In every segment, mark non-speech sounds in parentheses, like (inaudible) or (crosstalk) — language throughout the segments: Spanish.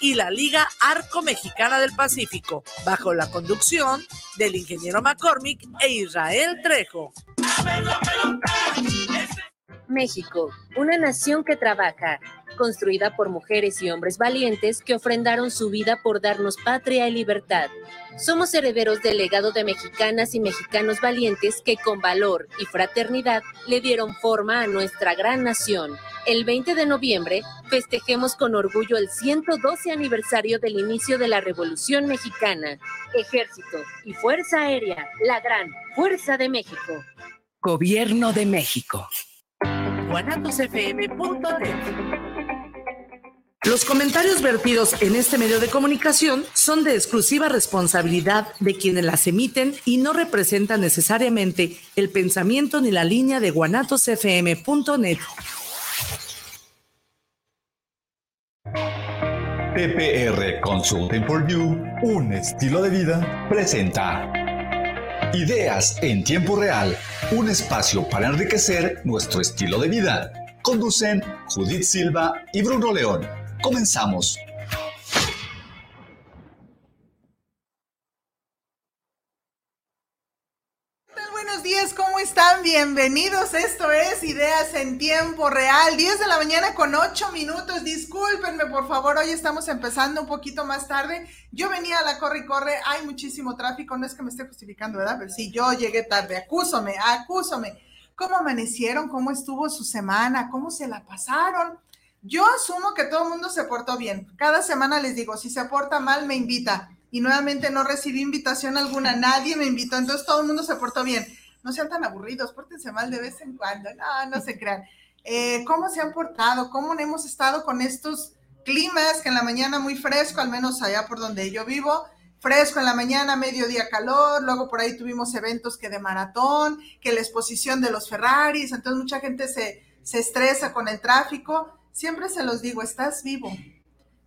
y la Liga Arco Mexicana del Pacífico, bajo la conducción del ingeniero McCormick e Israel Trejo. México, una nación que trabaja, construida por mujeres y hombres valientes que ofrendaron su vida por darnos patria y libertad. Somos herederos del legado de mexicanas y mexicanos valientes que con valor y fraternidad le dieron forma a nuestra gran nación. El 20 de noviembre festejemos con orgullo el 112 aniversario del inicio de la Revolución Mexicana. Ejército y Fuerza Aérea, la gran Fuerza de México. Gobierno de México. Los comentarios vertidos en este medio de comunicación son de exclusiva responsabilidad de quienes las emiten y no representan necesariamente el pensamiento ni la línea de guanatosfm.net. PPR Consulting for You, un estilo de vida, presenta Ideas en tiempo real, un espacio para enriquecer nuestro estilo de vida. Conducen Judith Silva y Bruno León. Comenzamos. Buenos días, ¿cómo están? Bienvenidos. Esto es Ideas en Tiempo Real. 10 de la mañana con 8 minutos. Discúlpenme, por favor. Hoy estamos empezando un poquito más tarde. Yo venía a la corre y corre. Hay muchísimo tráfico. No es que me esté justificando, ¿verdad? Pero sí, yo llegué tarde. Acúsome, acúsome. ¿Cómo amanecieron? ¿Cómo estuvo su semana? ¿Cómo se la pasaron? Yo asumo que todo el mundo se portó bien. Cada semana les digo, si se porta mal, me invita. Y nuevamente no recibí invitación alguna, nadie me invitó, entonces todo el mundo se portó bien. No sean tan aburridos, pórtense mal de vez en cuando, no, no se crean. Eh, ¿Cómo se han portado? ¿Cómo hemos estado con estos climas que en la mañana muy fresco, al menos allá por donde yo vivo, fresco en la mañana, mediodía calor, luego por ahí tuvimos eventos que de maratón, que la exposición de los Ferraris, entonces mucha gente se, se estresa con el tráfico siempre se los digo, estás vivo.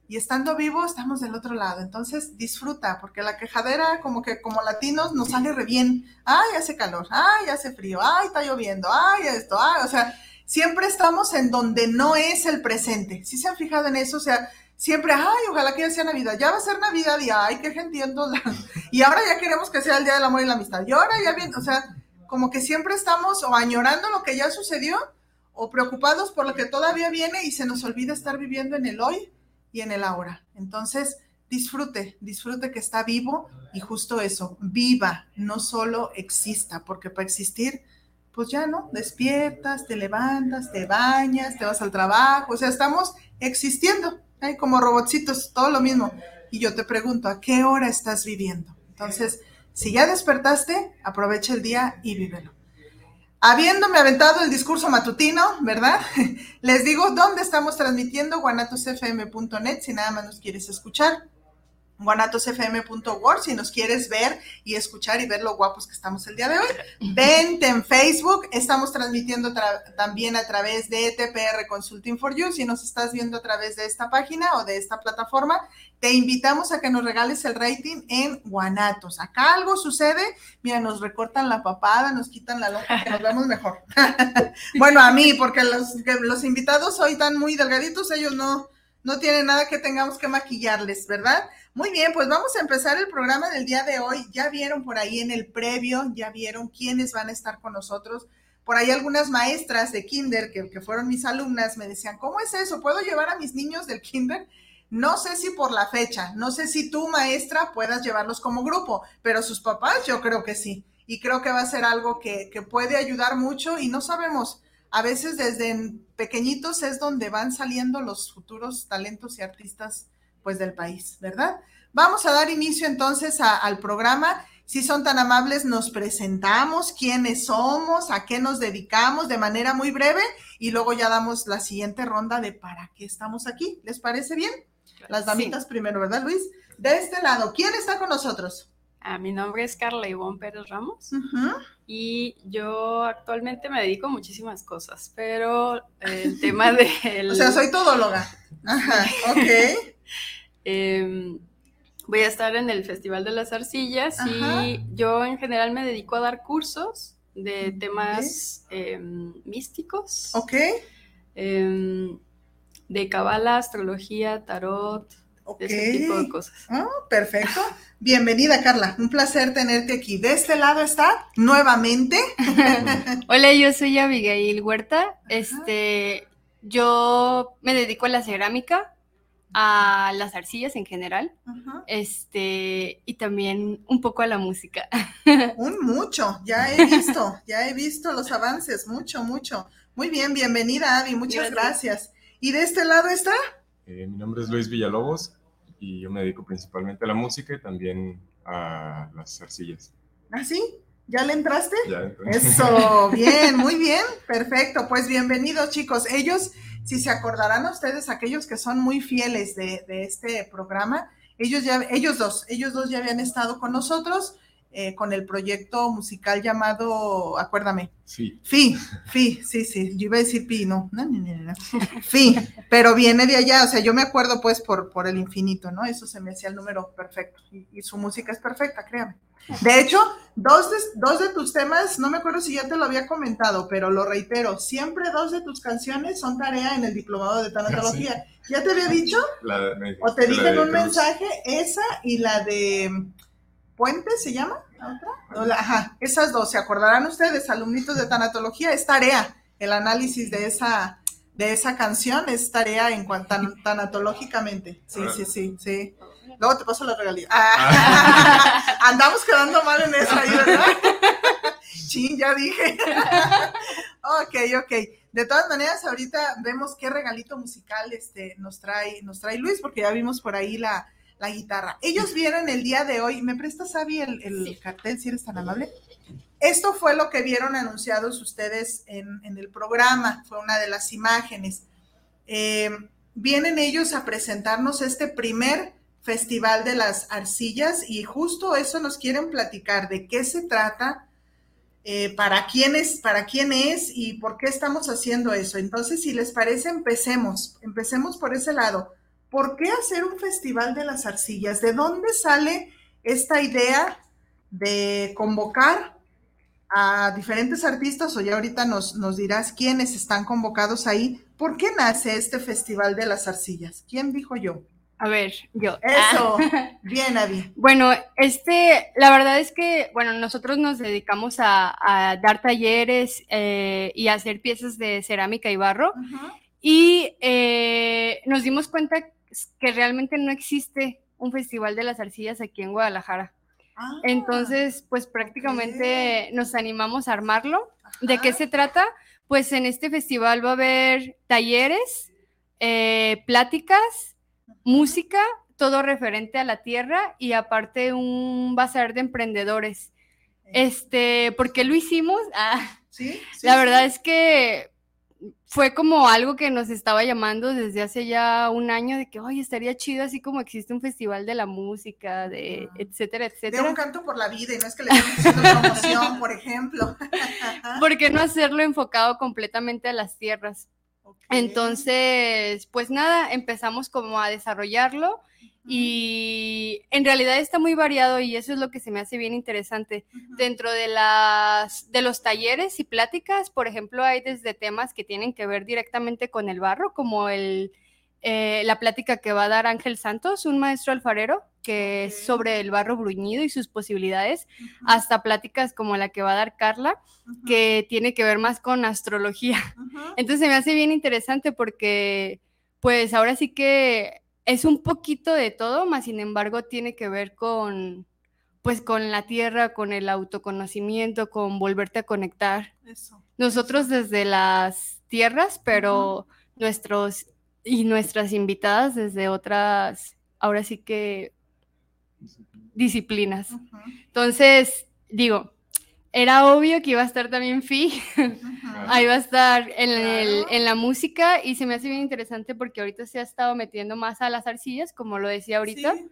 Y estando vivo, estamos del otro lado. Entonces, disfruta, porque la quejadera, como que como latinos, nos sale re bien. Ay, hace calor, ay, hace frío, ay, está lloviendo, ay, esto, ay. O sea, siempre estamos en donde no es el presente. ¿Sí se han fijado en eso? O sea, siempre, ay, ojalá que ya sea Navidad. Ya va a ser Navidad y ay, qué gentiendo. (laughs) Y ahora ya queremos que sea el Día del Amor y la Amistad. Y ahora ya bien, o sea, como que siempre estamos o añorando lo que ya sucedió o preocupados por lo que todavía viene y se nos olvida estar viviendo en el hoy y en el ahora. Entonces, disfrute, disfrute que está vivo y justo eso, viva, no solo exista, porque para existir, pues ya no, despiertas, te levantas, te bañas, te vas al trabajo, o sea, estamos existiendo, hay como robotcitos, todo lo mismo. Y yo te pregunto, ¿a qué hora estás viviendo? Entonces, si ya despertaste, aprovecha el día y vívelo. Habiéndome aventado el discurso matutino, ¿verdad? (laughs) Les digo dónde estamos transmitiendo, guanatosfm.net, si nada más nos quieres escuchar guanatosfm.org si nos quieres ver y escuchar y ver lo guapos que estamos el día de hoy. Vente en Facebook, estamos transmitiendo también a través de TPR Consulting for You, si nos estás viendo a través de esta página o de esta plataforma, te invitamos a que nos regales el rating en Guanatos. Acá algo sucede, mira, nos recortan la papada, nos quitan la loja, que nos vemos mejor. (laughs) bueno, a mí, porque los, los invitados hoy están muy delgaditos, ellos no, no tienen nada que tengamos que maquillarles, ¿verdad? Muy bien, pues vamos a empezar el programa del día de hoy. Ya vieron por ahí en el previo, ya vieron quiénes van a estar con nosotros. Por ahí algunas maestras de kinder que, que fueron mis alumnas me decían, ¿cómo es eso? ¿Puedo llevar a mis niños del kinder? No sé si por la fecha, no sé si tú, maestra, puedas llevarlos como grupo, pero sus papás yo creo que sí. Y creo que va a ser algo que, que puede ayudar mucho y no sabemos, a veces desde pequeñitos es donde van saliendo los futuros talentos y artistas pues del país, ¿verdad? Vamos a dar inicio entonces al programa. Si son tan amables, nos presentamos, quiénes somos, a qué nos dedicamos de manera muy breve y luego ya damos la siguiente ronda de para qué estamos aquí. ¿Les parece bien? Las damitas primero, ¿verdad, Luis? De este lado, ¿quién está con nosotros? Ah, mi nombre es Carla Ivonne Pérez Ramos y yo actualmente me dedico a muchísimas cosas, pero el tema (laughs) de... O sea, soy todóloga. Ajá, ok. Em, voy a estar en el Festival de las Arcillas y yo en general me dedico a dar cursos de temas em, místicos. Ok. Em, de cabala, astrología, tarot. ese tipo de cosas. Oh, perfecto. Bienvenida, Carla. Un placer tenerte aquí. De este lado está nuevamente. (laughs) Hola, yo soy Abigail Huerta. Este, yo me dedico a la cerámica, a las arcillas en general, este, y también un poco a la música. (laughs) Un mucho, ya he visto, ya he visto los avances, mucho, mucho. Muy bien, bienvenida, Abby, muchas gracias. ¿Y de este lado está? Eh, mi nombre es Luis Villalobos y yo me dedico principalmente a la música y también a las arcillas. ¿Ah, sí? ¿Ya le entraste? Ya Eso, bien, muy bien, perfecto. Pues bienvenidos chicos. Ellos, si se acordarán a ustedes, aquellos que son muy fieles de, de este programa, ellos ya, ellos dos, ellos dos ya habían estado con nosotros. Eh, con el proyecto musical llamado, acuérdame. Sí. Fi, Fi, sí, sí, yo iba a decir Pi, no, no, no, no, Fi, pero viene de allá, o sea, yo me acuerdo pues por, por el infinito, ¿no? Eso se me hacía el número perfecto y, y su música es perfecta, créame. De (laughs) hecho, dos de, dos de tus temas, no me acuerdo si ya te lo había comentado, pero lo reitero, siempre dos de tus canciones son tarea en el diplomado de tanatología. Sí. ¿Ya te había dicho? La, me, o te dije en un mensaje, esa y la de Puente se llama, ¿otra? Ajá, esas dos, ¿se acordarán ustedes, alumnitos de tanatología? Es tarea, el análisis de esa, de esa canción es tarea en cuanto tan, tanatológicamente. Sí, sí, sí, sí. Luego te paso la regalía. Ah, (laughs) andamos quedando mal en esa, ¿verdad? (laughs) Chin, ya dije. (laughs) ok, ok. De todas maneras, ahorita vemos qué regalito musical este, nos, trae, nos trae Luis, porque ya vimos por ahí la, la guitarra. Ellos vieron el día de hoy, ¿me prestas, Abby, el, el sí. cartel, si eres tan amable? Esto fue lo que vieron anunciados ustedes en, en el programa, fue una de las imágenes. Eh, vienen ellos a presentarnos este primer Festival de las Arcillas y justo eso nos quieren platicar, de qué se trata, eh, para quién es, para quién es y por qué estamos haciendo eso. Entonces, si les parece, empecemos, empecemos por ese lado. ¿por qué hacer un festival de las arcillas? ¿De dónde sale esta idea de convocar a diferentes artistas o ya ahorita nos, nos dirás quiénes están convocados ahí? ¿Por qué nace este festival de las arcillas? ¿Quién dijo yo? A ver, yo. Eso, ah. (laughs) bien, Abby. Bueno, este, la verdad es que, bueno, nosotros nos dedicamos a, a dar talleres eh, y a hacer piezas de cerámica y barro. Uh -huh. Y eh, nos dimos cuenta que realmente no existe un festival de las arcillas aquí en Guadalajara. Ah, Entonces, pues prácticamente okay. nos animamos a armarlo. Ajá. ¿De qué se trata? Pues en este festival va a haber talleres, eh, pláticas, música, todo referente a la tierra y aparte un bazar de emprendedores. Este, ¿por qué lo hicimos? (laughs) Ah, ¿Sí? ¿Sí? la verdad es que fue como algo que nos estaba llamando desde hace ya un año de que, oye, estaría chido así como existe un festival de la música, de etcétera, etcétera. De un canto por la vida y no es que le estemos haciendo promoción, por ejemplo. (laughs) ¿Por qué no hacerlo enfocado completamente a las tierras? Okay. Entonces, pues nada, empezamos como a desarrollarlo y en realidad está muy variado y eso es lo que se me hace bien interesante. Uh -huh. Dentro de, las, de los talleres y pláticas, por ejemplo, hay desde temas que tienen que ver directamente con el barro, como el, eh, la plática que va a dar Ángel Santos, un maestro alfarero, que es sobre el barro bruñido y sus posibilidades, uh -huh. hasta pláticas como la que va a dar Carla, uh -huh. que tiene que ver más con astrología. (laughs) Entonces se me hace bien interesante porque, pues ahora sí que es un poquito de todo, más sin embargo tiene que ver con, pues con la tierra, con el autoconocimiento, con volverte a conectar. Eso. Nosotros desde las tierras, pero nuestros y nuestras invitadas desde otras, ahora sí que disciplinas. Uh -huh. Entonces, digo, era obvio que iba a estar también Fi, uh -huh. ahí va a estar en, el, en, la música y se me hace bien interesante porque ahorita se ha estado metiendo más a las arcillas, como lo decía ahorita. Sí,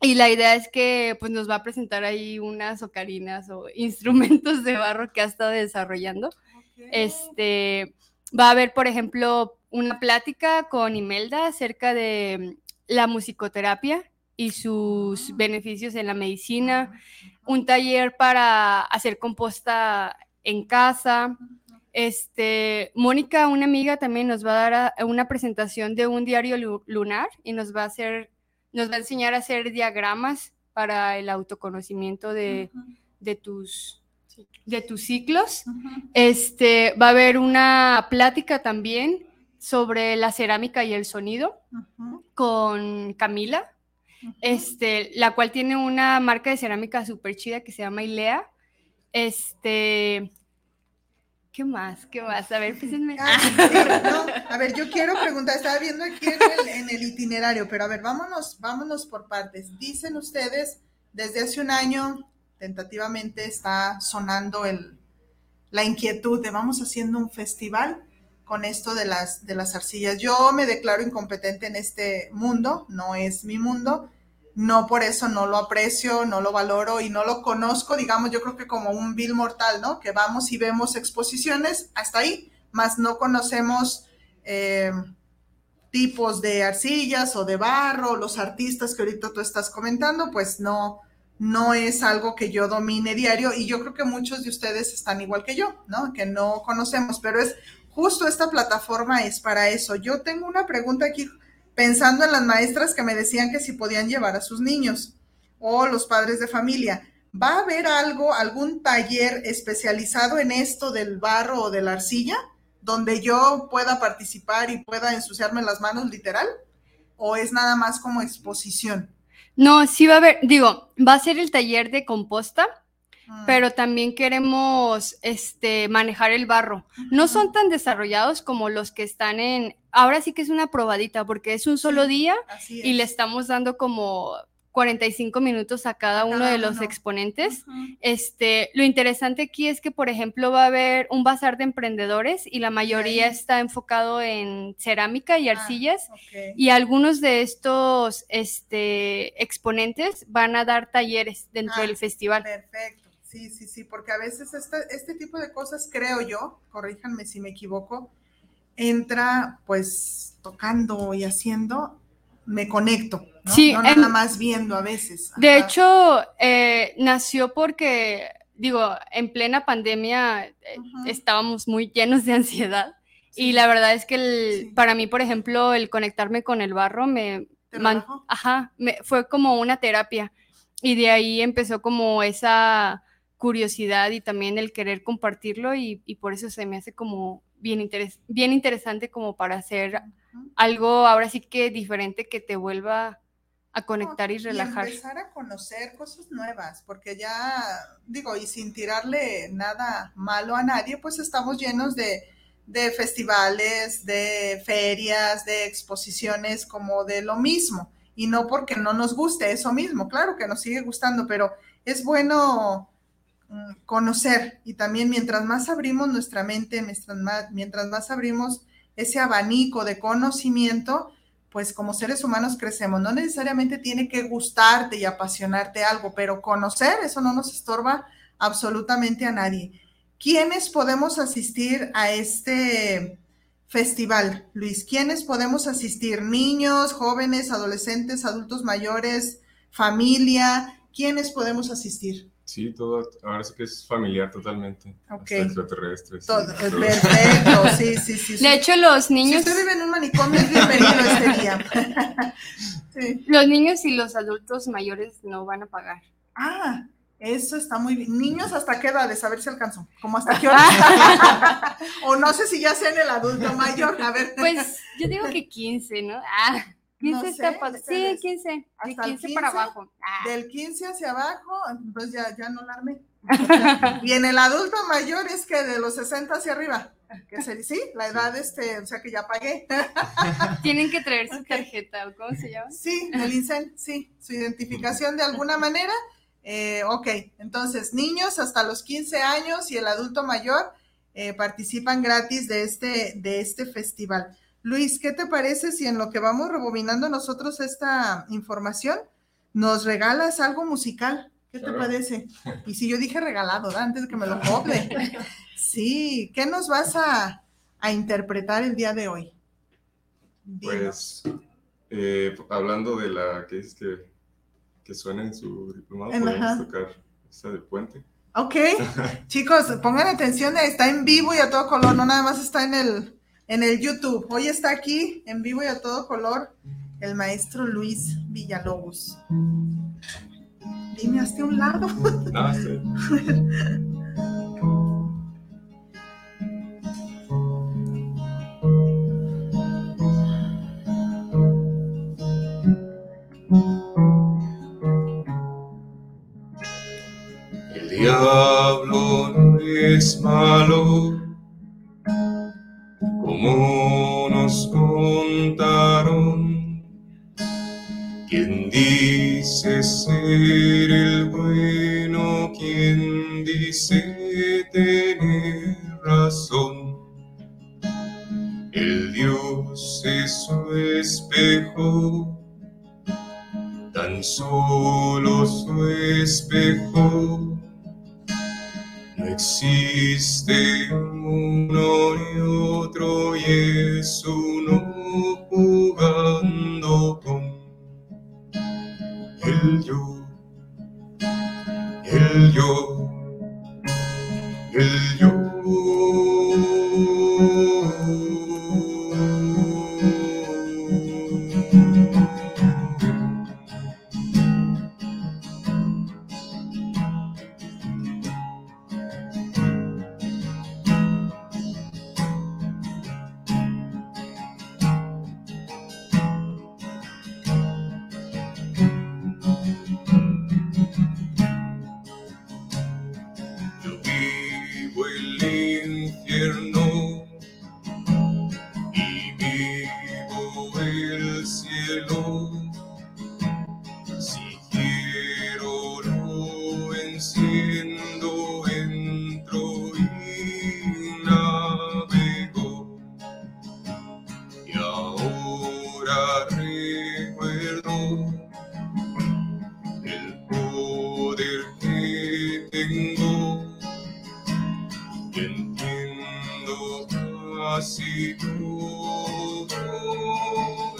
y la idea es que pues nos va a presentar ahí unas ocarinas o (laughs) instrumentos de barro que ha estado desarrollando. Okay. Este, va a haber, por ejemplo, una plática con Imelda acerca de la musicoterapia y sus beneficios en la medicina, un taller para hacer composta en casa. Este, Mónica, una amiga, también nos va a dar una presentación de un diario lunar y nos va a hacer nos va a enseñar a hacer diagramas para el autoconocimiento de, de tus de tus ciclos. Este va a haber una plática también sobre la cerámica y el sonido con Camila, este, la cual tiene una marca de cerámica súper chida que se llama Ilea. Este, ¿qué más? ¿Qué más? A ver, ah, a ver, yo quiero preguntar, estaba viendo aquí en el, itinerario, pero a ver, vámonos, vámonos por partes. Dicen ustedes, desde hace un año, tentativamente está sonando el, la inquietud de vamos haciendo un festival con esto de las, de las arcillas. Yo me declaro incompetente en este mundo, no es mi mundo, no por eso no lo aprecio, no lo valoro y no lo conozco, digamos, yo creo que como un vil mortal, ¿no? Que vamos y vemos exposiciones hasta ahí, más no conocemos eh, tipos de arcillas o de barro, los artistas que ahorita tú estás comentando, pues no, no es algo que yo domine diario y yo creo que muchos de ustedes están igual que yo, ¿no? Que no conocemos, pero es justo esta plataforma es para eso. Yo tengo una pregunta aquí pensando en las maestras que me decían que si podían llevar a sus niños o los padres de familia. ¿Va a haber algo, algún taller especializado en esto del barro o de la arcilla, donde yo pueda participar y pueda ensuciarme las manos literal? ¿O es nada más como exposición? No, sí va a haber, digo, va a ser el taller de composta, Mm. pero también queremos este, manejar el barro. No son tan desarrollados como los que están en, ahora sí que es una probadita, porque es un solo día y le estamos dando como 45 minutos a cada, uno de los exponentes. Este, lo interesante aquí es que, por ejemplo, va a haber un bazar de emprendedores y la mayoría está enfocado en cerámica y ah, arcillas. Y algunos de estos este, exponentes van a dar talleres dentro ah, del festival. Perfecto. Sí, sí, sí, porque a veces este, este tipo de cosas, creo yo, corríjanme si me equivoco, entra pues tocando y haciendo, me conecto, ¿no? Sí, no nada más viendo a veces. De hecho, eh, nació porque, digo, en plena pandemia eh, estábamos muy llenos de ansiedad. Y la verdad es que para mí, por ejemplo, el conectarme con el barro me, ajá, me, fue como una terapia. Y de ahí empezó como esa curiosidad y también el querer compartirlo y, por eso se me hace como bien, bien interesante como para hacer algo ahora sí que diferente que te vuelva a conectar y relajar. Y empezar a conocer cosas nuevas, porque ya digo, y sin tirarle nada malo a nadie, pues estamos llenos de, de festivales, de ferias, de exposiciones como de lo mismo. Y no porque no nos guste eso mismo, claro que nos sigue gustando, pero es bueno conocer y también mientras más abrimos nuestra mente, mientras más, mientras más abrimos ese abanico de conocimiento, pues como seres humanos crecemos. No necesariamente tiene que gustarte y apasionarte algo, pero conocer, eso no nos estorba absolutamente a nadie. ¿Quiénes podemos asistir a este festival, Luis? ¿Quiénes podemos asistir? ¿Niños, jóvenes, adolescentes, adultos mayores, familia? ¿Quiénes podemos asistir? Sí, todo, ahora sí que es familiar totalmente. Ok. extraterrestres. Todo, perfecto, sí, sí, sí, De hecho, los niños... Si usted vive en un manicomio, es bienvenido este día. (laughs) sí. Los niños y los adultos mayores no van a pagar. Ah, eso está muy bien. Niños, ¿hasta qué edades? A ver si alcanzó. ¿Cómo hasta qué (laughs) hora? o no sé si ya sea en el adulto mayor. A ver. Pues yo digo que 15, ¿no? Ah. 15 Sí, 15. Hasta 15, para abajo. Ah. Del 15 hacia abajo, pues ya, ya no la armé. (laughs) y en el adulto mayor es que de los 60 hacia arriba. Que se, sí, la edad, este, o sea que ya pagué. (laughs) Tienen que traer su tarjeta, ¿cómo se llama? Sí, el INSEN, sí, su identificación de alguna (laughs) manera. Eh, ok, entonces niños hasta los 15 años y el adulto mayor eh, participan gratis de este, de este festival. Luis, ¿qué te parece si en lo que vamos rebobinando nosotros esta información, nos regalas algo musical? ¿Qué te parece? Y si yo dije regalado, antes de que me lo (laughs) cobre. Sí, ¿qué nos vas a, interpretar el día de hoy? Pues, eh, hablando de la que es que, que suena en su diplomado, podemos tocar esa de puente. Ok, (laughs) chicos, pongan atención, está en vivo y a todo color, no nada más está en el, en el YouTube. Hoy está aquí en vivo y a todo color el maestro Luis Villalobos. Dime, hasta un lado. Ah, sí. El diablo no es malo tener razón? El Dios es su espejo, tan solo su espejo no existe uno ni otro y es uno jugando con el yo, todo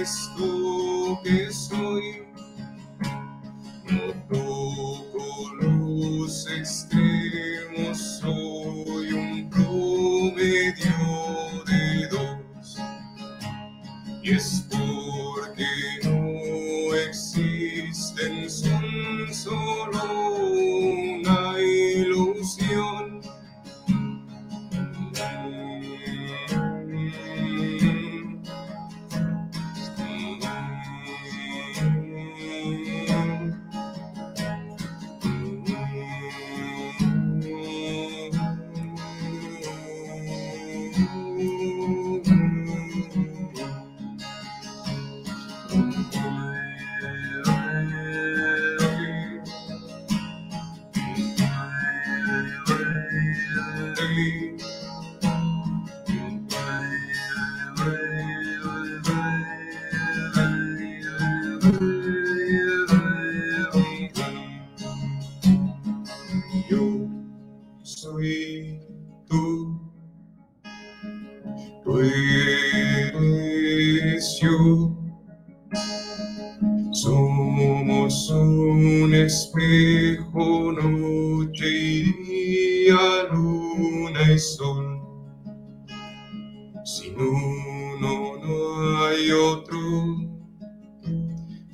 esto que soy.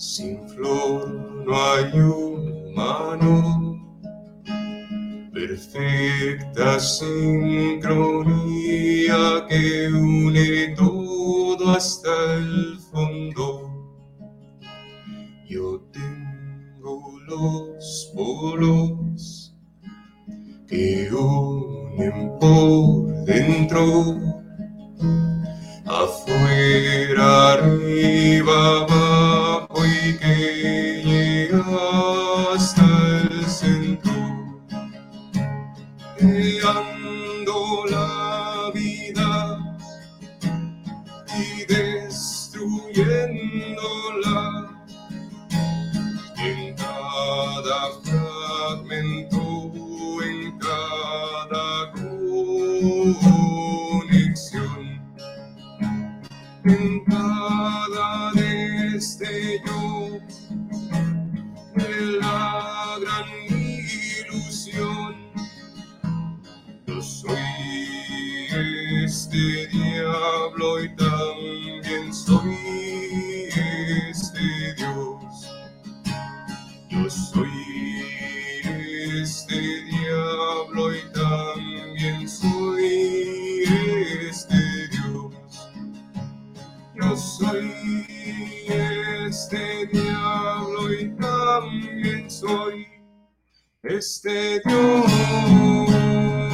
Sin flor no hay humano. Perfecta sincronía que une todo hasta el fondo. Yo tengo los polos que unen por dentro, también soy este Dios.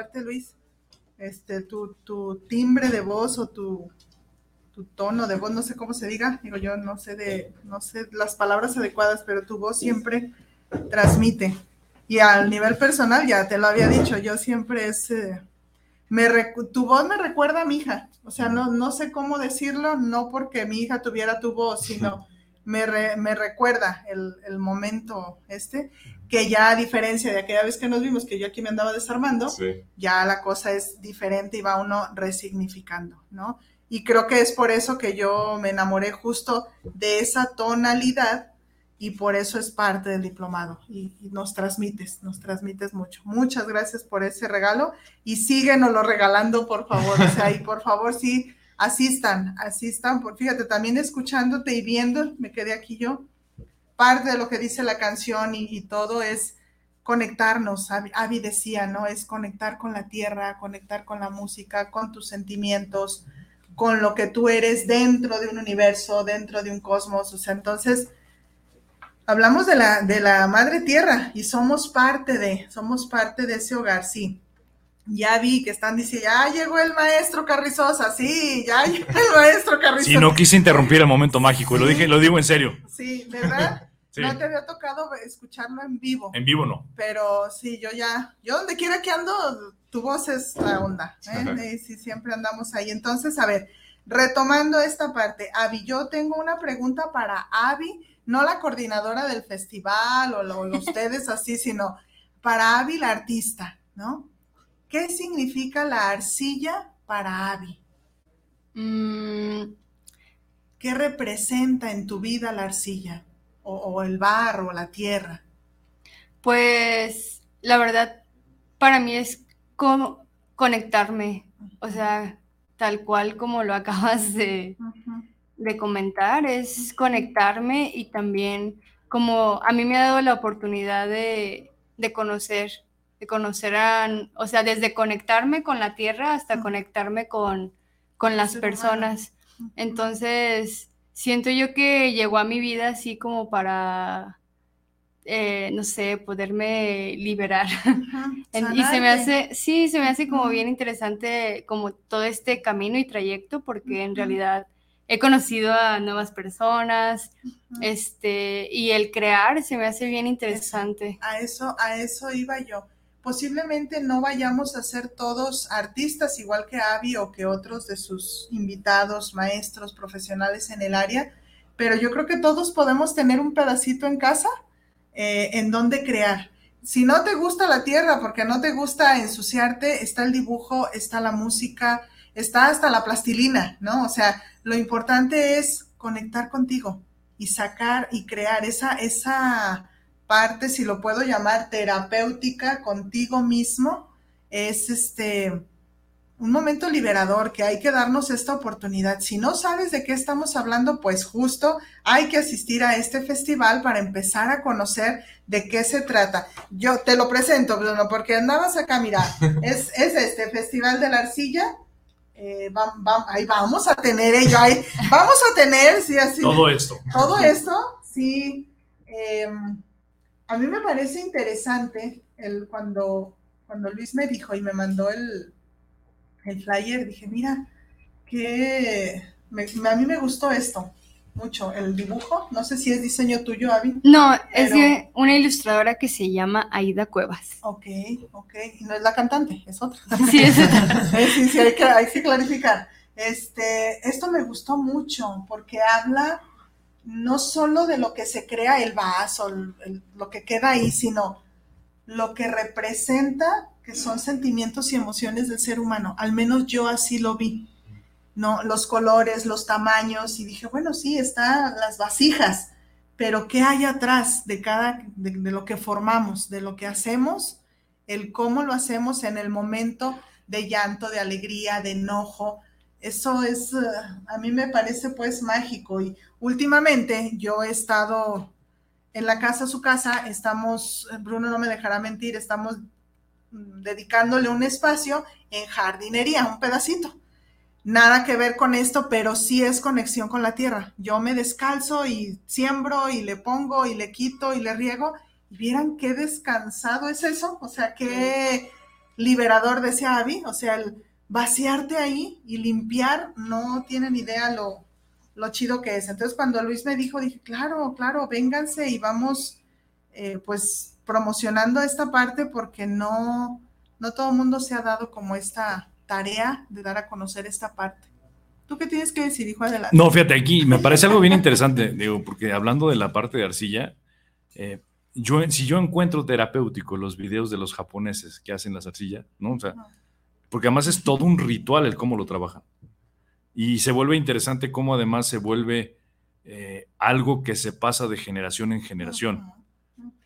Escucharte, Luis. Este, tu, timbre de voz o tu, tu tono de voz, no sé cómo se diga, digo yo, no sé de, no sé las palabras adecuadas, pero tu voz siempre transmite. Y al nivel personal, ya te lo había dicho, yo siempre es, eh, me tu voz me recuerda a mi hija, o sea, no, no sé cómo decirlo, no porque mi hija tuviera tu voz, sino me, me recuerda el, el, momento este que ya a diferencia de aquella vez que nos vimos, que yo aquí me andaba desarmando, ya la cosa es diferente y va uno resignificando, ¿no? Y creo que es por eso que yo me enamoré justo de esa tonalidad y por eso es parte del diplomado y, nos transmites, nos transmites mucho. Muchas gracias por ese regalo y síguenos lo regalando, por favor. O sea, y por favor, sí, asistan, asistan, por, fíjate, también escuchándote y viendo, me quedé aquí yo, parte de lo que dice la canción y, todo es conectarnos, Avi, decía, ¿no? Es conectar con la tierra, conectar con la música, con tus sentimientos, con lo que tú eres dentro de un universo, dentro de un cosmos. O sea, entonces, hablamos de la, de la madre tierra y somos parte de, somos parte de ese hogar, sí. Ya vi que están diciendo, ya llegó el maestro Carrizosa, sí, ya llegó el maestro Carrizosa. Sí, no quise interrumpir el momento mágico, lo dije, lo digo en serio. Sí, ¿verdad? No te había tocado escucharlo en vivo. En vivo no. Pero sí, yo ya, yo donde quiera que ando, tu voz es la onda. ¿eh? Sí, siempre andamos ahí. Entonces, a ver, retomando esta parte, Avi, yo tengo una pregunta para Avi, no la coordinadora del festival o, lo, (laughs) ustedes así, sino para Avi, la artista, ¿no? ¿Qué significa la arcilla para Avi? Mm. ¿Qué representa en tu vida la arcilla? O, el barro, la tierra? Pues la verdad, para mí es como conectarme, o sea, tal cual como lo (laughs) acabas de, comentar, es conectarme y también como a mí me ha dado la oportunidad de, conocer, de conocer a, o sea, desde conectarme con la tierra hasta conectarme con, con las personas. Entonces, siento yo que llegó a mi vida así como para, eh, no sé, poderme liberar. (laughs) y se me hace, sí, se me hace como bien interesante como todo este camino y trayecto porque en realidad he conocido a nuevas personas, este, y el crear se me hace bien interesante. A eso, a eso iba yo posiblemente no vayamos a ser todos artistas igual que Avi o que otros de sus invitados, maestros, profesionales en el área, pero yo creo que todos podemos tener un pedacito en casa eh, en donde crear. Si no te gusta la tierra porque no te gusta ensuciarte, está el dibujo, está la música, está hasta la plastilina, ¿no? O sea, lo importante es conectar contigo y sacar y crear esa, esa, parte, si lo puedo llamar terapéutica contigo mismo, es este un momento liberador que hay que darnos esta oportunidad. Si no sabes de qué estamos hablando, pues justo hay que asistir a este festival para empezar a conocer de qué se trata. Yo te lo presento, Bruno, porque andabas acá, mira, (laughs) es, es este Festival de la Arcilla. Eh, ahí vamos a tener ello, ahí vamos a tener, sí, así. Todo esto. Todo esto, sí. Eh, a mí me parece interesante el, cuando, cuando Luis me dijo y me mandó el, el flyer, dije, mira, que a mí me gustó esto mucho, el dibujo. No sé si es diseño tuyo, Avi. No, es de una ilustradora que se llama Aida Cuevas. Ok, ok. Y no es la cantante, es otra. (laughs) Sí, es otra. (laughs) sí, sí, hay que, hay que clarificar. Este, esto me gustó mucho porque habla no solo de lo que se crea el vaso, lo que queda ahí, sino lo que representa, que son sentimientos y emociones del ser humano. Al menos yo así lo vi. ¿no? Los colores, los tamaños, y dije, bueno, sí, están las vasijas, pero ¿qué hay atrás de cada, de, lo que formamos, de lo que hacemos, el cómo lo hacemos en el momento de llanto, de alegría, de enojo? Eso es, eh, a mí me parece pues mágico y últimamente yo he estado en la casa, su casa, estamos, Bruno no me dejará mentir, estamos mm, dedicándole un espacio en jardinería, un pedacito nada que ver con esto, pero sí es conexión con la tierra. Yo me descalzo y siembro y le pongo y le quito y le riego. Y vieran qué descansado es eso, o sea, qué liberador, decía Abby, o sea, el vaciarte ahí y limpiar, no tienen idea lo, lo chido que es. Entonces, cuando Luis me dijo, dije, claro, claro, vénganse y vamos, eh, pues, promocionando esta parte porque no, no todo el mundo se ha dado como esta tarea de dar a conocer esta parte. ¿Tú qué tienes que decir, hijo? Adelante. No, fíjate, aquí me parece algo bien interesante, digo, porque hablando de la parte de arcilla, eh, yo, si yo encuentro terapéutico los videos de los japoneses que hacen las arcillas, ¿no? O sea, porque además es todo un ritual el cómo lo trabajan. Y se vuelve interesante cómo además se vuelve eh, algo que se pasa de generación en generación.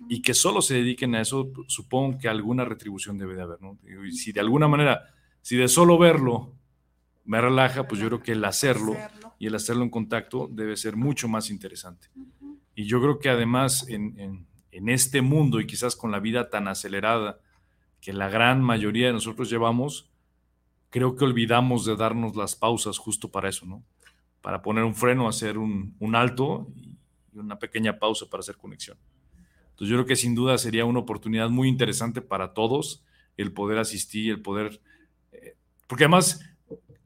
Y que solo se dediquen a eso, supongo que alguna retribución debe de haber, ¿no? Y si de alguna manera si de solo verlo me relaja, pues yo creo que el hacerlo, y el hacerlo en contacto debe ser mucho más interesante. Y yo creo que además en, este mundo y quizás con la vida tan acelerada que la gran mayoría de nosotros llevamos, creo que olvidamos de darnos las pausas justo para eso, ¿no? Para poner un freno, hacer un, un alto y una pequeña pausa para hacer conexión. Entonces yo creo que sin duda sería una oportunidad muy interesante para todos el poder asistir, el poder porque además,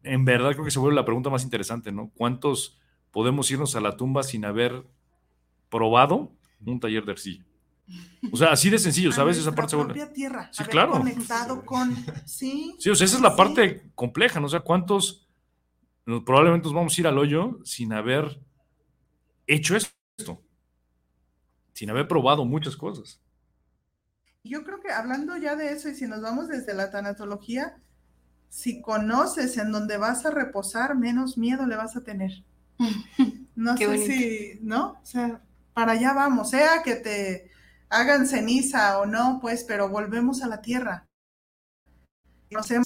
en verdad creo que se vuelve la pregunta más interesante, ¿no? ¿Cuántos podemos irnos a la tumba sin haber probado un taller de arcilla? O sea, así de sencillo, ¿sabes? Esa parte se vuelve. tierra. Sí, claro. Conectado con. Sí. Sí, o sea, esa es la parte compleja, ¿no? O sea, ¿cuántos probablemente nos vamos a ir al hoyo sin haber hecho esto? Sin haber probado muchas cosas. Yo creo que hablando ya de eso, y si nos vamos desde la tanatología, si conoces en donde vas a reposar, menos miedo le vas a tener. (laughs) No sé si, ¿no? O sea, para allá vamos, sea que te hagan ceniza o no, pues, pero volvemos a la tierra. No sé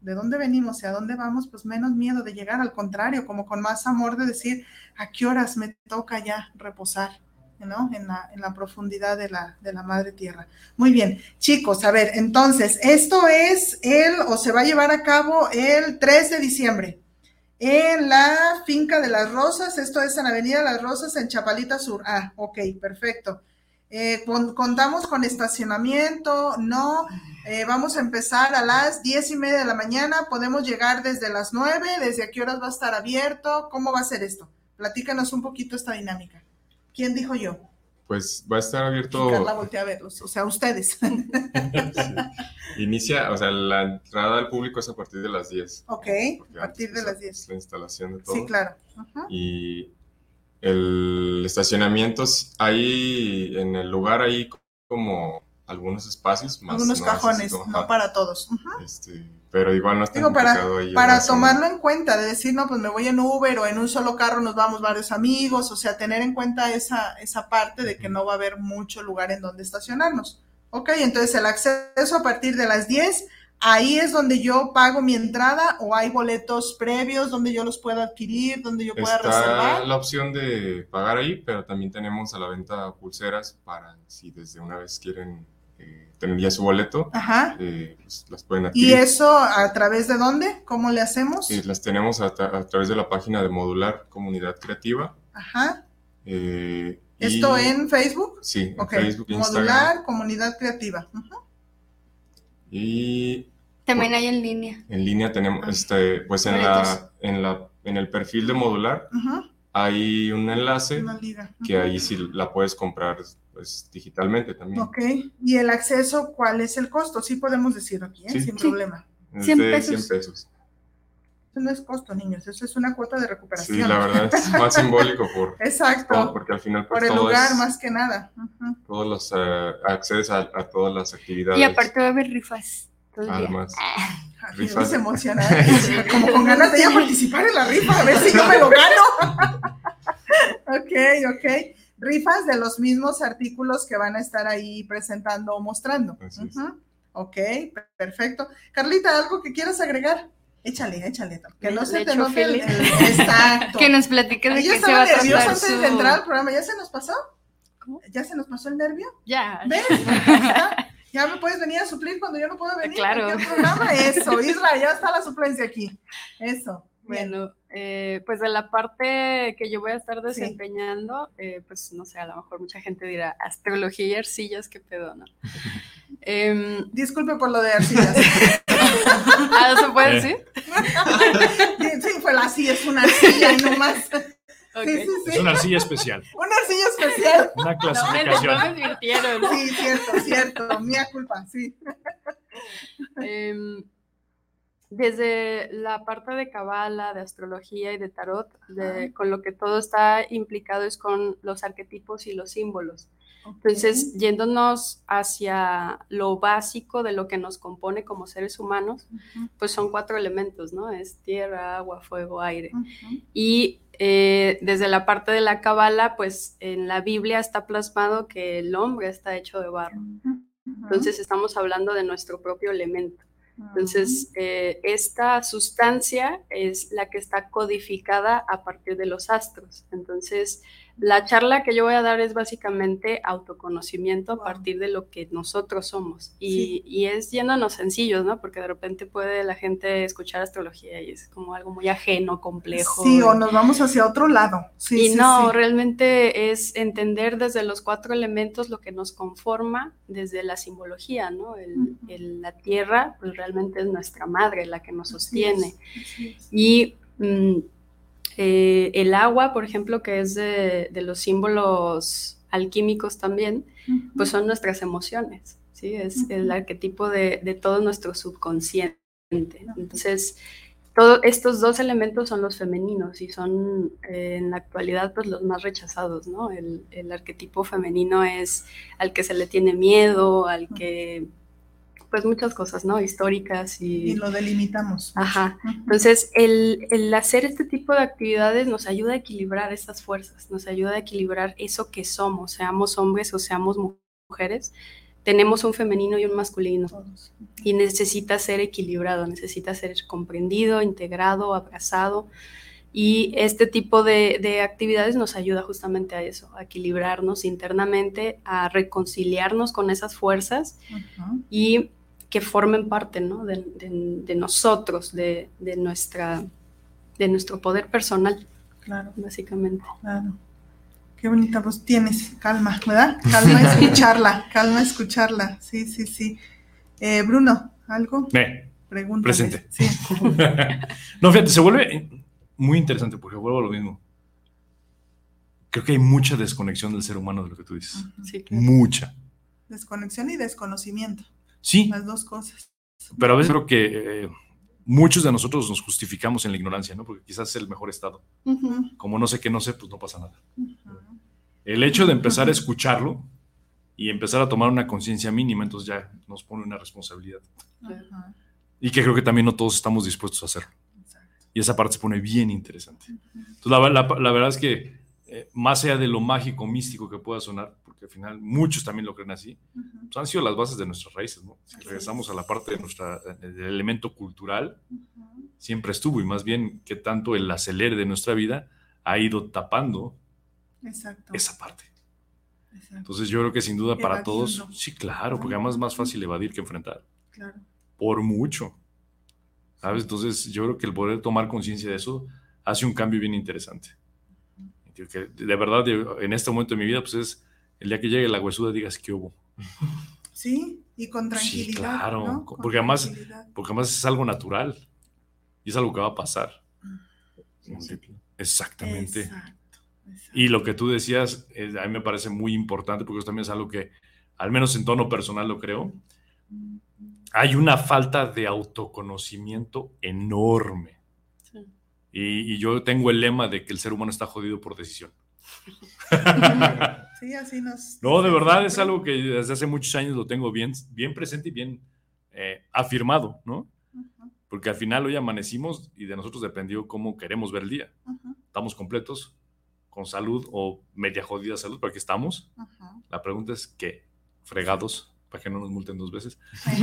de dónde venimos y a dónde vamos, pues menos miedo de llegar, al contrario, como con más amor de decir, ¿a qué horas me toca ya reposar? ¿no? En la, en la profundidad de la, de la, madre tierra. Muy bien, chicos, a ver, entonces, esto es el, o se va a llevar a cabo el 3 de diciembre en la finca de las Rosas, esto es en Avenida Las Rosas, en Chapalita Sur. Ah, ok, perfecto. Eh, contamos con estacionamiento, no, eh, vamos a empezar a las diez y media de la mañana, podemos llegar desde las nueve, desde a qué horas va a estar abierto, ¿cómo va a ser esto? Platícanos un poquito esta dinámica. ¿Quién dijo yo? Pues va a estar abierto. Carla voltea a verlos, o sea, ustedes. (laughs) Inicia, o sea, la entrada al público es a partir de las 10. Ok, a partir de las 10. La instalación de todo. Sí, claro. Y el estacionamiento, hay en el lugar hay como algunos espacios más. Algunos cajones, no para todos. este, pero igual no está Digo, para, para tomarlo en cuenta, de decir, no, pues me voy en Uber o en un solo carro nos vamos varios amigos, o sea, tener en cuenta esa, esa parte de que no va a haber mucho lugar en donde estacionarnos. Ok, entonces el acceso a partir de las 10, ahí es donde yo pago mi entrada o hay boletos previos donde yo los puedo adquirir, donde yo pueda Está reservar. la opción de pagar ahí, pero también tenemos a la venta pulseras para si desde una vez quieren tener ya su boleto, eh, pues, las pueden adquirir. ¿Y eso a través de dónde? ¿Cómo le hacemos? las tenemos a, través de la página de Modular Comunidad Creativa. Ajá. Eh, ¿Esto en Facebook? Sí, en Facebook, Instagram. Modular Comunidad Creativa. Y... También hay en línea. En línea tenemos, este, pues en la, en la, en el perfil de Modular, hay un enlace que ahí sí la puedes comprar pues digitalmente también. Ok, ¿y el acceso cuál es el costo? Sí podemos decir aquí, ¿eh? sin problema. 100 pesos. 100 pesos. Eso no es costo, niños, eso es una cuota de recuperación. Sí, la verdad es (laughs) más simbólico por... Exacto. porque al final pues, por el lugar más que nada. Todos los uh, accedes a, todas las actividades. Y aparte va a haber rifas. Además. Rifas emocionada, (laughs) (laughs) como con ganas de ya participar en la rifa, a ver si yo me lo gano. ok, ok. Rifas de los mismos artículos que van a estar ahí presentando o mostrando. Ok, perfecto. Carlita, ¿algo que quieras agregar? Échale, échale. Que no se te note el, Exacto. que nos platiques de qué se va a nerviosa antes de entrar al programa. ¿Ya se nos pasó? ¿Cómo? ¿Ya se nos pasó el nervio? Ya. ¿Ves? ya me puedes venir a suplir cuando yo no puedo venir. Claro. programa? Eso, Isra, ya está la suplencia aquí. Eso. Bueno, eh, pues de la parte que yo voy a estar desempeñando, eh, pues no sé, a lo mejor mucha gente dirá, astrología y arcillas, qué pedo, ¿no? (laughs) Em, Disculpe por lo de arcillas. (laughs) (laughs) ¿Ah, se puede decir? sí, fue la así, es una arcilla y no más. Es una arcilla especial. Una arcilla especial. Una clasificación. No, me sí, cierto, cierto. Mía culpa, sí. Eh, desde la parte de cabala, de astrología y de tarot, con lo que todo está implicado es con los arquetipos y los símbolos. Entonces, yéndonos hacia lo básico de lo que nos compone como seres humanos, pues son cuatro elementos, ¿no? Es tierra, agua, fuego, aire. Y eh, desde la parte de la cabala, pues en la Biblia está plasmado que el hombre está hecho de barro. Entonces, estamos hablando de nuestro propio elemento. Entonces, eh, esta sustancia es la que está codificada a partir de los astros. Entonces, la charla que yo voy a dar es básicamente autoconocimiento a partir de lo que nosotros somos. Y, y, es yéndonos sencillos, ¿no? Porque de repente puede la gente escuchar astrología y es como algo muy ajeno, complejo. Sí, o nos vamos hacia otro lado. Sí, y no, realmente es entender desde los cuatro elementos lo que nos conforma desde la simbología, ¿no? El, la tierra, pues realmente es nuestra madre la que nos sostiene. Y. Mm, eh, el agua, por ejemplo, que es de, los símbolos alquímicos también, pues son nuestras emociones, ¿sí? Es el arquetipo de, todo nuestro subconsciente. Entonces, todos estos dos elementos son los femeninos y son eh, en la actualidad pues los más rechazados, ¿no? El, el, arquetipo femenino es al que se le tiene miedo, al que pues muchas cosas, ¿no? Históricas y... Y lo delimitamos. Ajá. Entonces, el, el, hacer este tipo de actividades nos ayuda a equilibrar estas fuerzas, nos ayuda a equilibrar eso que somos, seamos hombres o seamos mujeres. Tenemos un femenino y un masculino. Y necesita ser equilibrado, necesita ser comprendido, integrado, abrazado. Y este tipo de, de, actividades nos ayuda justamente a eso, a equilibrarnos internamente, a reconciliarnos con esas fuerzas y que formen parte ¿no? de, de, nosotros, de, de, nuestra, de nuestro poder personal. Claro. Básicamente. Claro. Qué bonita voz tienes, calma, ¿verdad? Calma (laughs) escucharla, calma escucharla. Sí, sí, sí. Eh, Bruno, ¿algo? Me. Pregunta. Presente. Sí. (laughs) no, fíjate, se vuelve muy interesante porque vuelvo a lo mismo. Creo que hay mucha desconexión del ser humano de lo que tú dices. Sí, Mucha. Desconexión y desconocimiento. Sí. Las dos cosas. Pero a veces creo que eh, muchos de nosotros nos justificamos en la ignorancia, ¿no? Porque quizás es el mejor estado. Como no sé qué no sé, pues no pasa nada. El hecho de empezar a escucharlo y empezar a tomar una conciencia mínima, entonces ya nos pone una responsabilidad. Y que creo que también no todos estamos dispuestos a hacerlo. Y esa parte se pone bien interesante. Entonces, la, verdad es que eh, más allá de lo mágico, místico que pueda sonar, al final muchos también lo creen así, pues, han sido las bases de nuestras raíces, ¿no? Si regresamos a la parte de nuestra, del elemento cultural, siempre estuvo, y más bien que tanto el acelere de nuestra vida ha ido tapando esa parte. Entonces yo creo que sin duda para todos, sí, claro, porque además es más fácil evadir que enfrentar. Claro. Por mucho. ¿Sabes? Entonces yo creo que el poder tomar conciencia de eso hace un cambio bien interesante. de verdad, en este momento de mi vida, pues es el día que llegue la huesuda digas que hubo. (laughs) Sí, y con tranquilidad. Sí, claro, porque, además, porque además es algo natural y es algo que va a pasar. Exactamente. Y lo que tú decías, eh, a mí me parece muy importante porque eso también es algo que, al menos en tono personal lo creo, hay una falta de autoconocimiento enorme. y, yo tengo el lema de que el ser humano está jodido por decisión. (laughs) sí, así nos... No, de verdad es algo que desde hace muchos años lo tengo bien, bien presente y bien eh, afirmado, ¿no? Porque al final hoy amanecimos y de nosotros dependió cómo queremos ver el día. ¿Estamos completos, con salud o media jodida salud? Porque estamos. La pregunta es qué, fregados, para que no nos multen dos veces,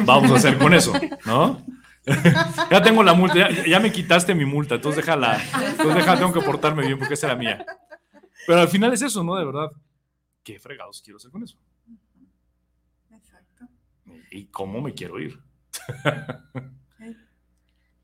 vamos a hacer con eso, ¿no? (laughs) ya tengo la multa, ya, me quitaste mi multa, entonces déjala, entonces déjala, tengo que portarme bien porque esa era mía. Pero al final es eso, ¿no? De verdad, ¿qué fregados quiero hacer con eso? Exacto. ¿Y cómo me quiero ir?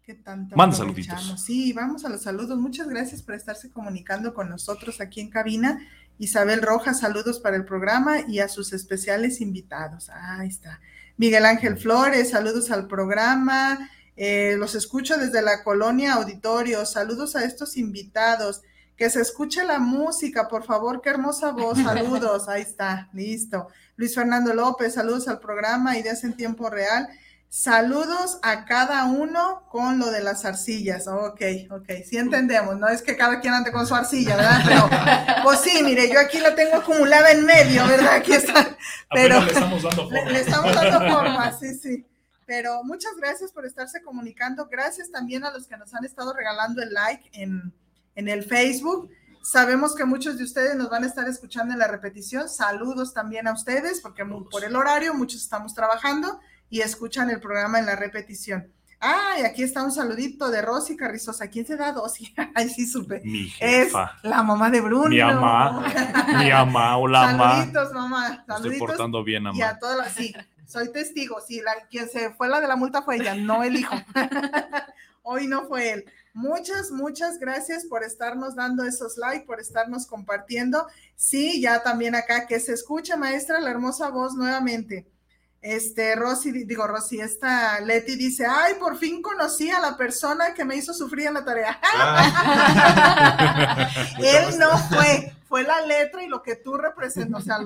¿Qué tanto Manda saluditos. Sí, vamos a los saludos. Muchas gracias por estarse comunicando con nosotros aquí en cabina. Isabel Rojas, saludos para el programa y a sus especiales invitados. Ahí está. Miguel Ángel Flores, saludos al programa. Eh, los escucho desde la colonia Auditorio. Saludos a estos invitados. Que se escuche la música, por favor. Qué hermosa voz. (laughs) Saludos. Ahí está. Listo. Luis Fernando López, saludos al programa Ideas en Tiempo Real. Saludos a cada uno con lo de las arcillas. Ok, ok, sí entendemos, no es que cada quien ande con su arcilla, ¿verdad? Pero, pues sí, mire, yo aquí la tengo acumulada en medio, ¿verdad? Aquí está. Pero le estamos dando forma. Le, estamos dando (laughs) forma, sí, sí. Pero muchas gracias por estarse comunicando. Gracias también a los que nos han estado regalando el like en, en el Facebook. Sabemos que muchos de ustedes nos van a estar escuchando en la repetición. Saludos también a ustedes, porque por el horario muchos estamos trabajando y escuchan el programa en la repetición. Ay, aquí está un saludito de Rosy Carrizosa. ¿Quién se da Rosy? (laughs) Ay, sí supe. Mi jefa. Es la mamá de Bruno. Mi mamá. Mi mamá. Hola, mamá. Saluditos, mamá. Saluditos. Estoy portando bien, mamá. Y a todas las, sí, soy testigo. Sí, la, quien se fue la de la multa fue ella, no el hijo. (laughs) Hoy no fue él. Muchas, muchas gracias por estarnos dando esos likes, por estarnos compartiendo. Sí, ya también acá que se escucha, maestra, la hermosa voz nuevamente. Este, Rosy, digo, Rosy, esta Leti dice, ay, por fin conocí a la persona que me hizo sufrir en la tarea. Ah. (laughs) (laughs) Él no fue, fue la letra y lo que tú representas, o sea,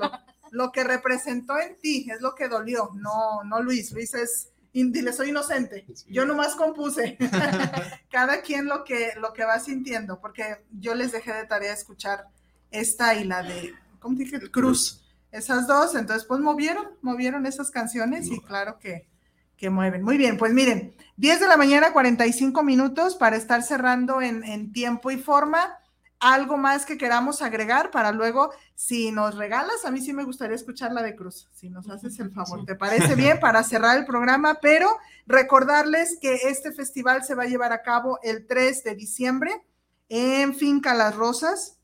lo, que representó en ti es lo que dolió, no, no Luis, Luis es, dile, soy inocente, yo nomás compuse, (laughs) (laughs) cada quien lo que, lo que va sintiendo, porque yo les dejé de tarea escuchar esta y la de, ¿cómo dije? Cruz esas dos, entonces pues movieron, movieron esas canciones y claro que, que mueven. Muy bien, pues miren, 10 de la mañana, 45 minutos para estar cerrando en, en tiempo y forma. Algo más que queramos agregar para luego, si nos regalas, a mí sí me gustaría escuchar la de Cruz, si nos haces el favor. ¿Te parece (laughs) bien para cerrar el programa? Pero recordarles que este festival se va a llevar a cabo el 3 de diciembre en Finca Las Rosas.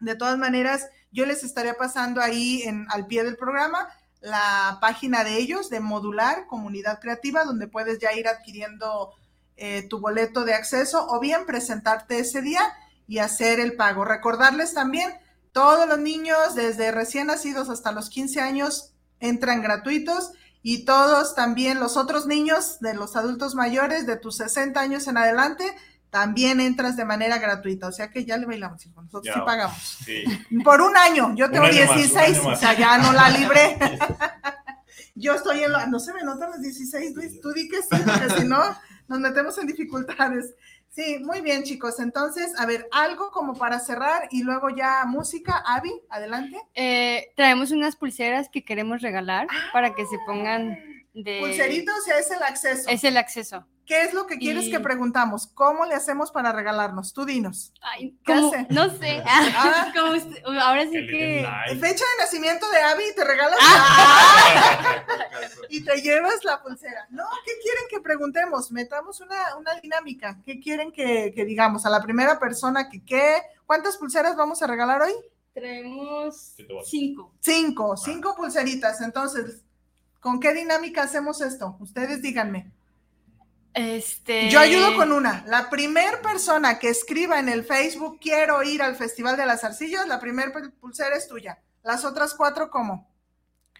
De todas maneras, yo les estaría pasando ahí en, al pie del programa la página de ellos, de Modular Comunidad Creativa, donde puedes ya ir adquiriendo eh, tu boleto de acceso o bien presentarte ese día y hacer el pago. Recordarles también, todos los niños desde recién nacidos hasta los 15 años entran gratuitos y todos también los otros niños de los adultos mayores de tus 60 años en adelante también entras de manera gratuita, o sea que ya le bailamos, nosotros sí pagamos. Por un año, yo tengo 16, o sea, ya no la libré. (laughs) yo estoy en la, no se me notan los 16, Luis, tú di que sí, porque si no, nos metemos en dificultades. Sí, muy bien, chicos. Entonces, a ver, algo como para cerrar y luego ya música. Avi, adelante. Eh, traemos unas pulseras que queremos regalar para que se pongan de... Pulseritos, es el acceso. Es el acceso. ¿Qué es lo que quieres que preguntamos? ¿Cómo le hacemos para regalarnos? Tú dinos. Ay, No sé. (laughs) Ah. (laughs) ahora sí que. Fecha de nacimiento de Abby y te regalas. Ah. (laughs) y te llevas la pulsera. No, ¿qué quieren que preguntemos? Metamos una, una dinámica. ¿Qué quieren que, que, digamos a la primera persona que qué? ¿Cuántas pulseras vamos a regalar hoy? Traemos cinco. Cinco, cinco pulseritas. Entonces, ¿con qué dinámica hacemos esto? Ustedes díganme. Este... Yo ayudo con una. La primer persona que escriba en el Facebook quiero ir al Festival de las Arcillas, la primer pulsera es tuya. Las otras cuatro, ¿cómo?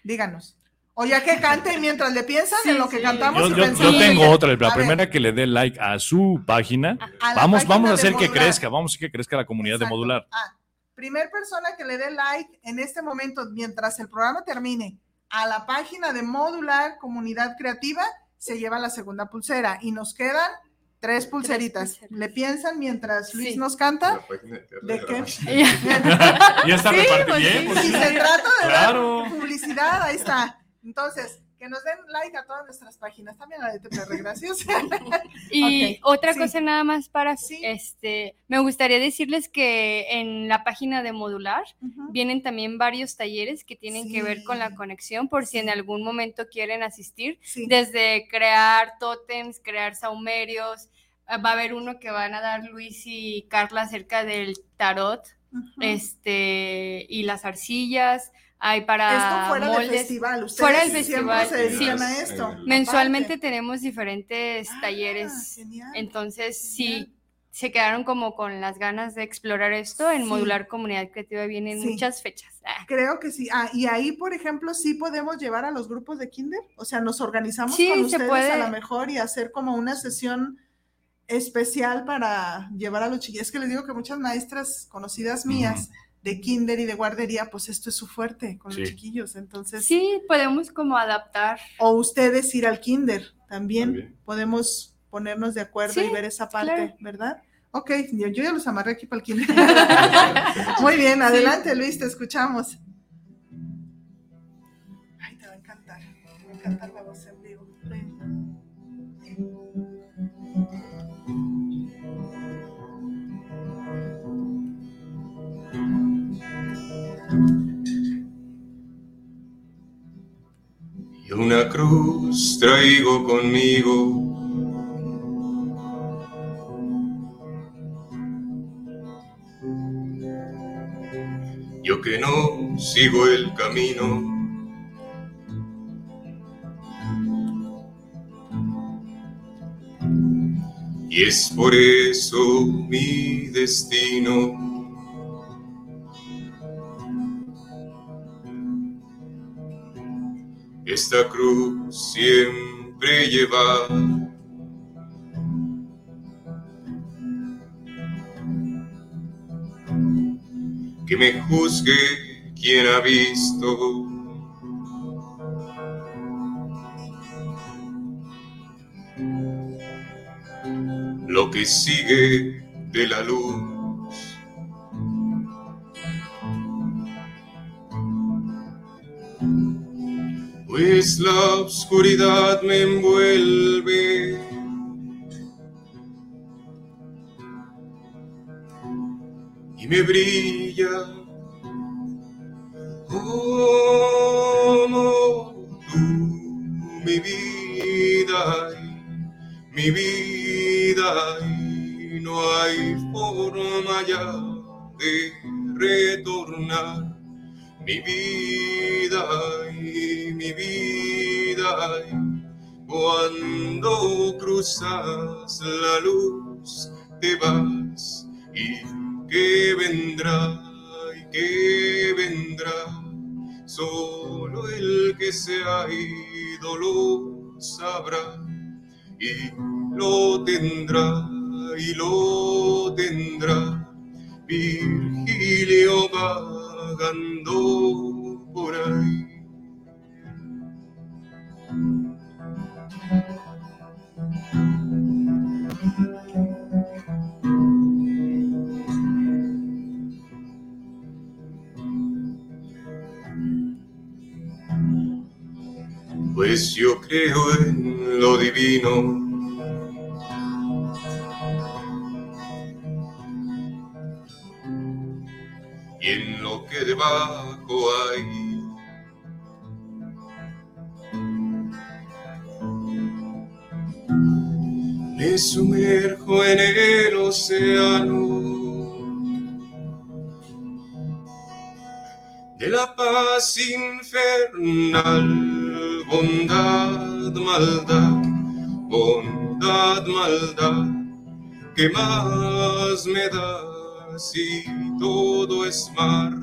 Díganos. O ya que cante mientras le piensan en lo que cantamos. Yo, yo, tengo otra. La primera que le dé like a su página. vamos, vamos a hacer que crezca, vamos a hacer que crezca la comunidad de modular. Ah, primer persona que le dé like en este momento, mientras el programa termine, a la página de modular comunidad creativa se lleva la segunda pulsera y nos quedan tres pulseritas. ¿Le piensan mientras Luis nos canta? ¿De qué? (laughs) (laughs) (laughs) ya está sí, pues, Si se trata de publicidad, ahí está. Entonces, que nos den like a todas nuestras páginas, también a la de TPR, gracias. (laughs) y otra cosa nada más para, ¿Sí? este, me gustaría decirles que en la página de Modular vienen también varios talleres que tienen que ver con la conexión, por si en algún momento quieren asistir, desde crear tótems, crear saumerios, ah, va a haber uno que van a dar Luis y Carla acerca del tarot, este, y las arcillas, hay para esto fuera del festival ustedes fuera del festival se dedican sí. a esto mensualmente tenemos diferentes ah, talleres. entonces sí se quedaron como con las ganas de explorar esto en modular comunidad creativa. Vienen muchas fechas. Ah. creo que sí. Ah y ahí por ejemplo sí podemos llevar a los grupos de kinder. O sea nos organizamos con ustedes puede. a lo mejor y hacer como una sesión especial para llevar a los chiquillos es que les digo que muchas maestras conocidas mías de kinder y de guardería, pues esto es su fuerte con los chiquillos, entonces... Sí, podemos como adaptar. O ustedes ir al kinder, también, podemos ponernos de acuerdo y ver esa parte, ¿verdad? Ok, yo, ya los amarré aquí para el kinder. (laughs) Muy bien, adelante Luis, te escuchamos. Ay, te va a encantar, me va a encantar la voz Una cruz traigo conmigo. Yo que no sigo el camino. Y es por eso mi destino esta cruz siempre lleva. Que me juzgue quien ha visto. Lo que sigue de la luz. Pues la oscuridad me envuelve. Y me brilla como tú, mi vida, mi vida, y no hay forma ya de retornar mi vida que vendrá y que vendrá. Solo el que se ha ido lo sabrá y lo tendrá y lo tendrá. Virgilio va por ahí. Yo creo en lo divino. Y en lo que debajo hay. Me sumerjo en el océano. De la paz infernal, bondad, maldad, bondad, maldad, ¿qué más me da? si todo es mar,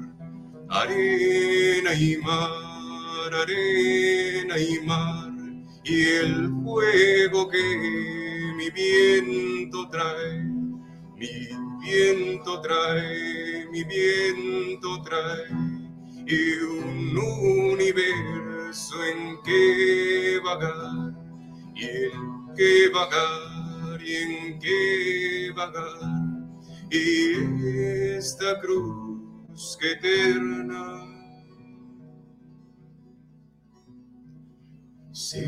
arena y mar, arena y mar, y el fuego que mi viento trae, mi viento trae, mi viento trae, y un universo en que vagar, y en que vagar, y en que vagar. Y esta cruz que eterna yo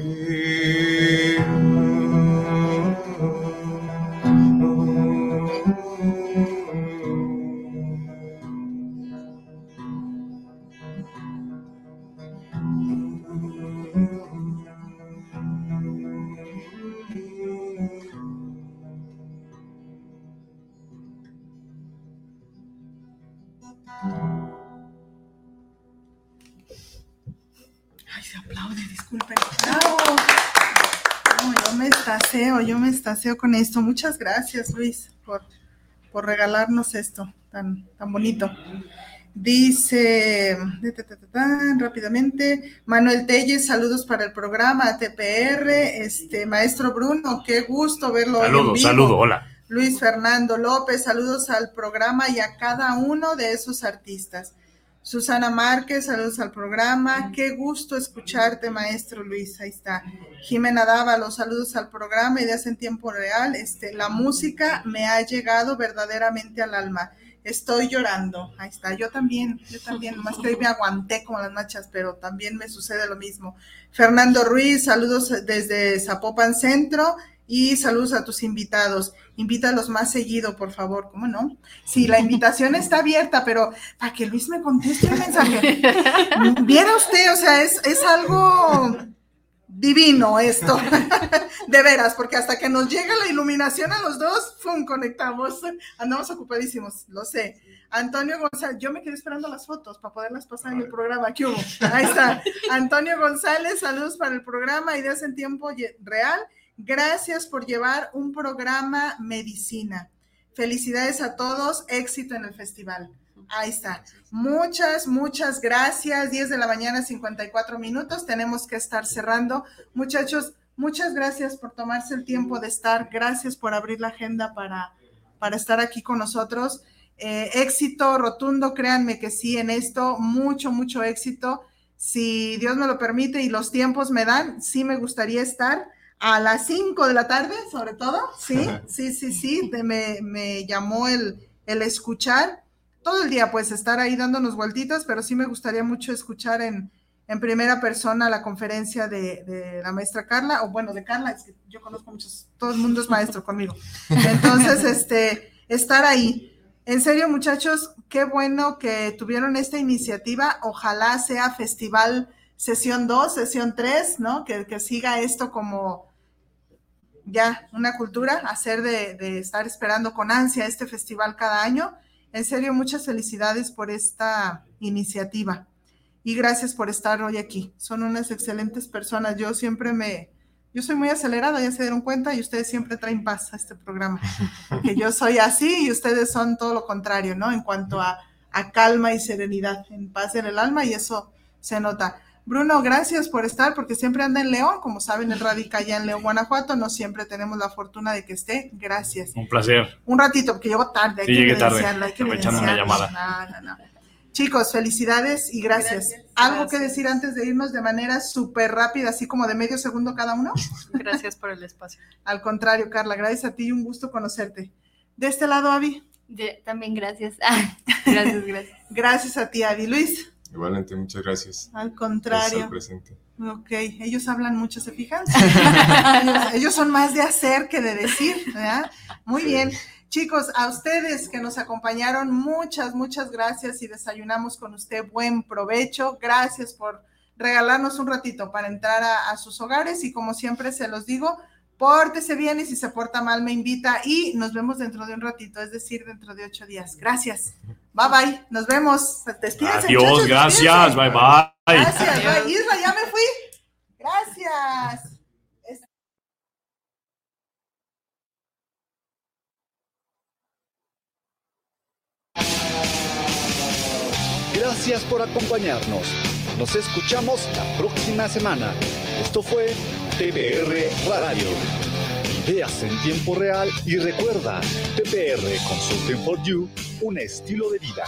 con esto. Muchas gracias, Luis, por, por regalarnos esto tan, tan bonito. Dice rápidamente Manuel Telles, saludos para el programa TPR. Este maestro Bruno, qué gusto verlo. Saludos, saludos, hola. Luis Fernando López, saludos al programa y a cada uno de esos artistas. Susana Márquez, saludos al programa. Qué gusto escucharte, maestro Luis. Ahí está. Jimena Dávalos, saludos al programa. Ideas en tiempo real. Este, la música me ha llegado verdaderamente al alma. Estoy llorando. Ahí está. Yo también, yo también. Más que me aguanté como las machas, pero también me sucede lo mismo. Fernando Ruiz, saludos desde Zapopan Centro y saludos a tus invitados. Invítalos más seguido, por favor, ¿cómo no? Sí, la invitación está abierta, pero para que Luis me conteste el mensaje. (laughs) Viera usted, o sea, es, es algo divino esto, (laughs) de veras, porque hasta que nos llega la iluminación a los dos, ¡fum! conectamos, andamos ocupadísimos, lo sé. Antonio González, yo me quedé esperando las fotos para poderlas pasar en el programa, ¿qué hubo? Ahí está. (laughs) Antonio González, saludos para el programa, ideas en tiempo real Gracias por llevar un programa medicina. Felicidades a todos, éxito en el festival. Ahí está. Muchas, muchas gracias. 10 de la mañana, 54 minutos. Tenemos que estar cerrando. Muchachos, muchas gracias por tomarse el tiempo de estar. Gracias por abrir la agenda para, para estar aquí con nosotros. Eh, éxito rotundo, créanme que sí, en esto, mucho, mucho éxito. Si Dios me lo permite y los tiempos me dan, sí me gustaría estar a las 5 de la tarde, sobre todo, sí, sí, sí, sí, me, me, llamó el, el, escuchar todo el día, pues estar ahí dándonos vueltitas, pero sí me gustaría mucho escuchar en, en primera persona la conferencia de, de, la maestra Carla, o bueno, de Carla, es que yo conozco muchos, todo el mundo es maestro conmigo. Entonces, (laughs) este, estar ahí. En serio, muchachos, qué bueno que tuvieron esta iniciativa. Ojalá sea festival sesión 2, sesión 3, ¿no? Que, que siga esto como ya una cultura, hacer de, estar esperando con ansia este festival cada año. En serio, muchas felicidades por esta iniciativa y gracias por estar hoy aquí. Son unas excelentes personas. Yo siempre me, yo soy muy acelerada, ya se dieron cuenta, y ustedes siempre traen paz a este programa. (laughs) Que yo soy así y ustedes son todo lo contrario, ¿no? En cuanto a, a calma y serenidad, en paz en el alma, y eso se nota. Bruno, gracias por estar, porque siempre anda en León, como saben, el radica allá en León, Guanajuato, no siempre tenemos la fortuna de que esté. Gracias. Un placer. Un ratito, porque llego tarde. Sí, llegué tarde. Hay que echando una llamada. No, no, no. Chicos, felicidades y gracias. ¿Algo que decir antes de irnos de manera súper rápida, así como de medio segundo cada uno? Gracias por el espacio. Al contrario, Carla, gracias a ti y un gusto conocerte. De este lado, Avi. también gracias. (laughs) gracias, gracias. Gracias a ti, Avi. Luis. Igualmente, muchas gracias. Al contrario. presente. Ok, ellos hablan mucho, ¿se fijan? (laughs) ellos, son más de hacer que de decir, ¿verdad? Muy bien. Chicos, a ustedes que nos acompañaron, muchas, muchas gracias y desayunamos con usted. Buen provecho. Gracias por regalarnos un ratito para entrar a sus hogares y como siempre se los digo, pórtese bien y si se porta mal me invita y nos vemos dentro de un ratito, es decir, dentro de ocho días. Gracias. Bye bye. Nos vemos. Despídense, Adiós, gracias. Bye bye. Gracias. Bye. Isra, ya me fui. Gracias. Gracias por acompañarnos. Nos escuchamos la próxima semana. Esto fue TPR Radio. Ideas en tiempo real y recuerda, TPR Consulting for You, un estilo de vida.